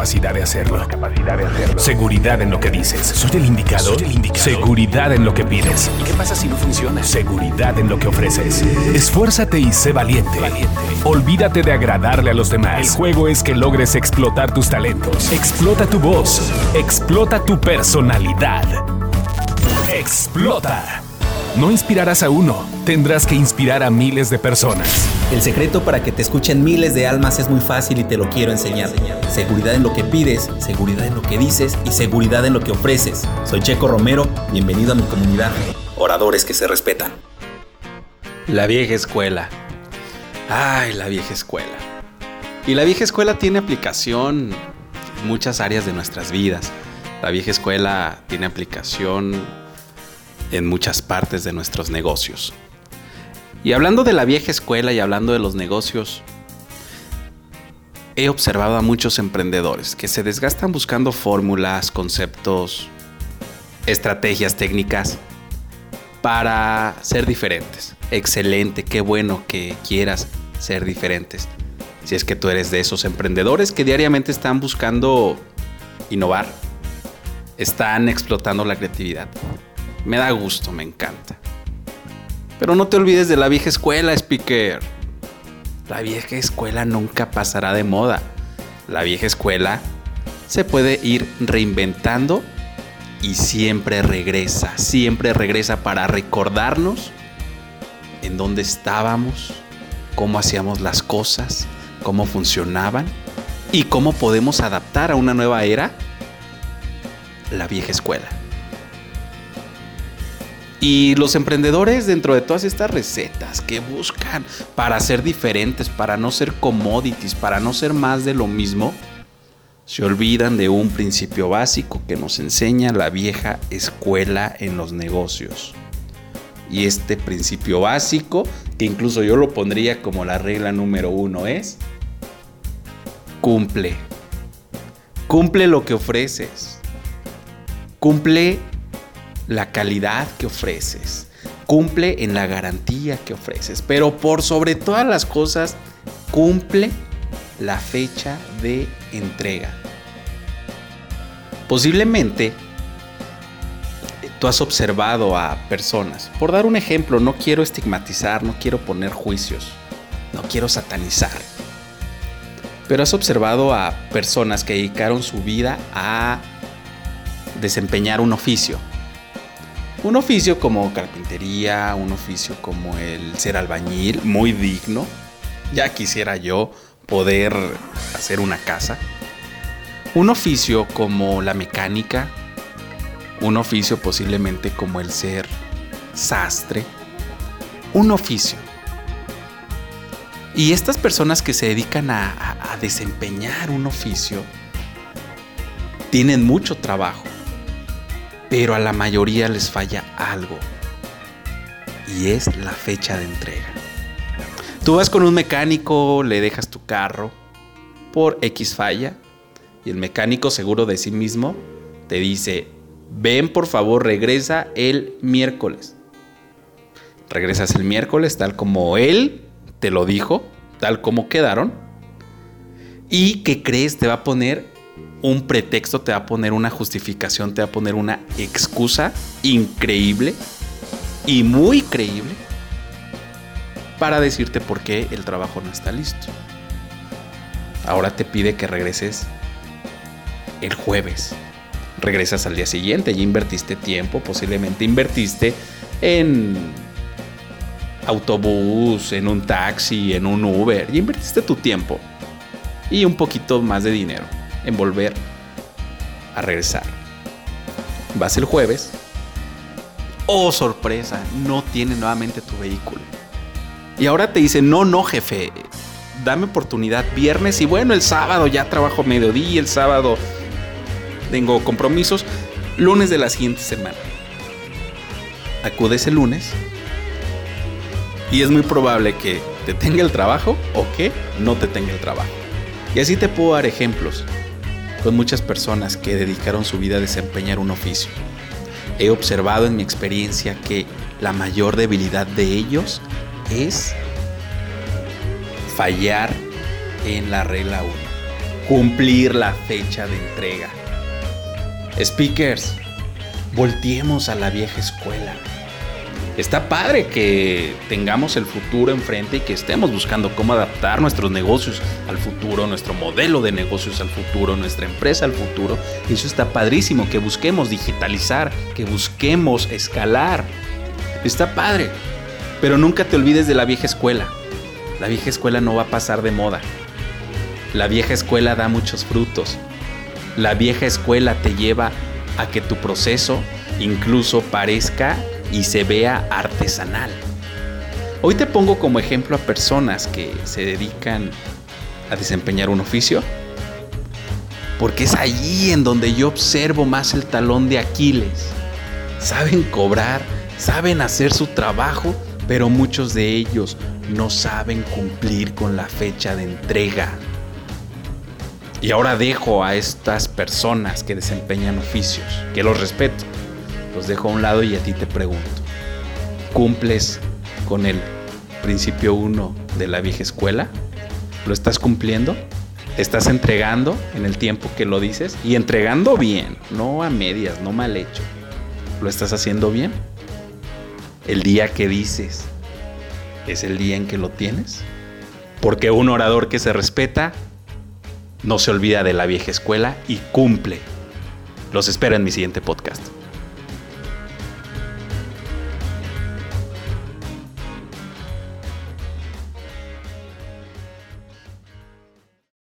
capacidad de hacerlo. Seguridad en lo que dices. ¿Soy el indicado? Seguridad en lo que pides. ¿Y qué pasa si no funciona? Seguridad en lo que ofreces. Esfuérzate y sé valiente. Olvídate de agradarle a los demás. El juego es que logres explotar tus talentos. Explota tu voz. Explota tu personalidad. Explota. No inspirarás a uno, tendrás que inspirar a miles de personas. El secreto para que te escuchen miles de almas es muy fácil y te lo quiero enseñar. Seguridad en lo que pides, seguridad en lo que dices y seguridad en lo que ofreces. Soy Checo Romero, bienvenido a mi comunidad. Oradores que se respetan. La vieja escuela. Ay, la vieja escuela. Y la vieja escuela tiene aplicación en muchas áreas de nuestras vidas. La vieja escuela tiene aplicación en muchas partes de nuestros negocios. Y hablando de la vieja escuela y hablando de los negocios, he observado a muchos emprendedores que se desgastan buscando fórmulas, conceptos, estrategias técnicas para ser diferentes. Excelente, qué bueno que quieras ser diferentes. Si es que tú eres de esos emprendedores que diariamente están buscando innovar, están explotando la creatividad. Me da gusto, me encanta. Pero no te olvides de la vieja escuela, speaker. La vieja escuela nunca pasará de moda. La vieja escuela se puede ir reinventando y siempre regresa, siempre regresa para recordarnos en dónde estábamos, cómo hacíamos las cosas, cómo funcionaban y cómo podemos adaptar a una nueva era la vieja escuela. Y los emprendedores dentro de todas estas recetas que buscan para ser diferentes, para no ser commodities, para no ser más de lo mismo, se olvidan de un principio básico que nos enseña la vieja escuela en los negocios. Y este principio básico, que incluso yo lo pondría como la regla número uno, es cumple. Cumple lo que ofreces. Cumple la calidad que ofreces, cumple en la garantía que ofreces, pero por sobre todas las cosas, cumple la fecha de entrega. Posiblemente tú has observado a personas, por dar un ejemplo, no quiero estigmatizar, no quiero poner juicios, no quiero satanizar, pero has observado a personas que dedicaron su vida a desempeñar un oficio, un oficio como carpintería, un oficio como el ser albañil, muy digno. Ya quisiera yo poder hacer una casa. Un oficio como la mecánica, un oficio posiblemente como el ser sastre, un oficio. Y estas personas que se dedican a, desempeñar un oficio tienen mucho trabajo pero a la mayoría les falla algo. Y es la fecha de entrega. Tú vas con un mecánico, le dejas tu carro por X falla y el mecánico seguro de sí mismo te dice, ven por favor, regresa el miércoles. Regresas el miércoles tal como él te lo dijo, tal como quedaron. ¿Y qué crees? Te va a poner un pretexto, te va a poner una justificación, te va a poner una excusa increíble y muy creíble para decirte por qué el trabajo no está listo. Ahora te pide que regreses el jueves. Regresas al día siguiente, ya invertiste tiempo, posiblemente invertiste en autobús, en un taxi, en un Uber, ya invertiste tu tiempo y un poquito más de dinero en volver a regresar. Vas el jueves. Oh, sorpresa, no tiene nuevamente tu vehículo. Y ahora te dice, no, no, jefe, dame oportunidad viernes y bueno, el sábado ya trabajo mediodía, el sábado tengo compromisos, lunes de la siguiente semana. Acudes el lunes y es muy probable que te tenga el trabajo o que no te tenga el trabajo. Y así te puedo dar ejemplos con muchas personas que dedicaron su vida a desempeñar un oficio. He observado en mi experiencia que la mayor debilidad de ellos es fallar en la regla 1. cumplir la fecha de entrega. Speakers, volteemos a la vieja escuela. Está padre que tengamos el futuro enfrente y que estemos buscando cómo adaptar nuestros negocios al futuro, nuestro modelo de negocios al futuro, nuestra empresa al futuro. Eso está padrísimo, que busquemos digitalizar, que busquemos escalar. Está padre, pero nunca te olvides de la vieja escuela. La vieja escuela no va a pasar de moda. La vieja escuela da muchos frutos. La vieja escuela te lleva a que tu proceso incluso parezca y se vea artesanal. Hoy te pongo como ejemplo a personas que se dedican a desempeñar un oficio, porque es allí en donde yo observo más el talón de Aquiles. Saben cobrar, saben hacer su trabajo, pero muchos de ellos no saben cumplir con la fecha de entrega. Y ahora dejo a estas personas que desempeñan oficios, que los respeto, los dejo a un lado y a ti te pregunto, ¿cumples con el principio 1 de la vieja escuela? ¿Lo estás cumpliendo? ¿Estás entregando en el tiempo que lo dices? Y entregando bien, no a medias, no mal hecho. ¿Lo estás haciendo bien? ¿El día que dices es el día en que lo tienes? Porque un orador que se respeta no se olvida de la vieja escuela y cumple. Los espero en mi siguiente podcast.